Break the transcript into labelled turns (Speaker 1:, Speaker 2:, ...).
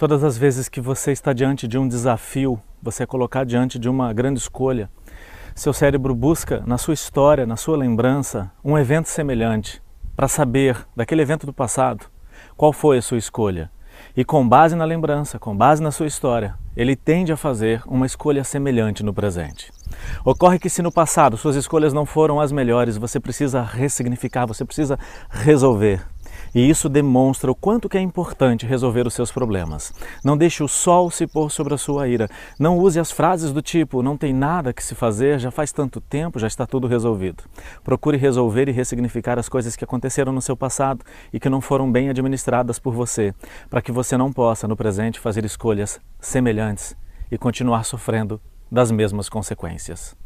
Speaker 1: Todas as vezes que você está diante de um desafio, você é colocado diante de uma grande escolha, seu cérebro busca na sua história, na sua lembrança, um evento semelhante para saber daquele evento do passado qual foi a sua escolha. E com base na lembrança, com base na sua história, ele tende a fazer uma escolha semelhante no presente. Ocorre que se no passado suas escolhas não foram as melhores, você precisa ressignificar, você precisa resolver. E isso demonstra o quanto que é importante resolver os seus problemas. Não deixe o sol se pôr sobre a sua ira. Não use as frases do tipo não tem nada que se fazer, já faz tanto tempo, já está tudo resolvido. Procure resolver e ressignificar as coisas que aconteceram no seu passado e que não foram bem administradas por você, para que você não possa no presente fazer escolhas semelhantes e continuar sofrendo das mesmas consequências.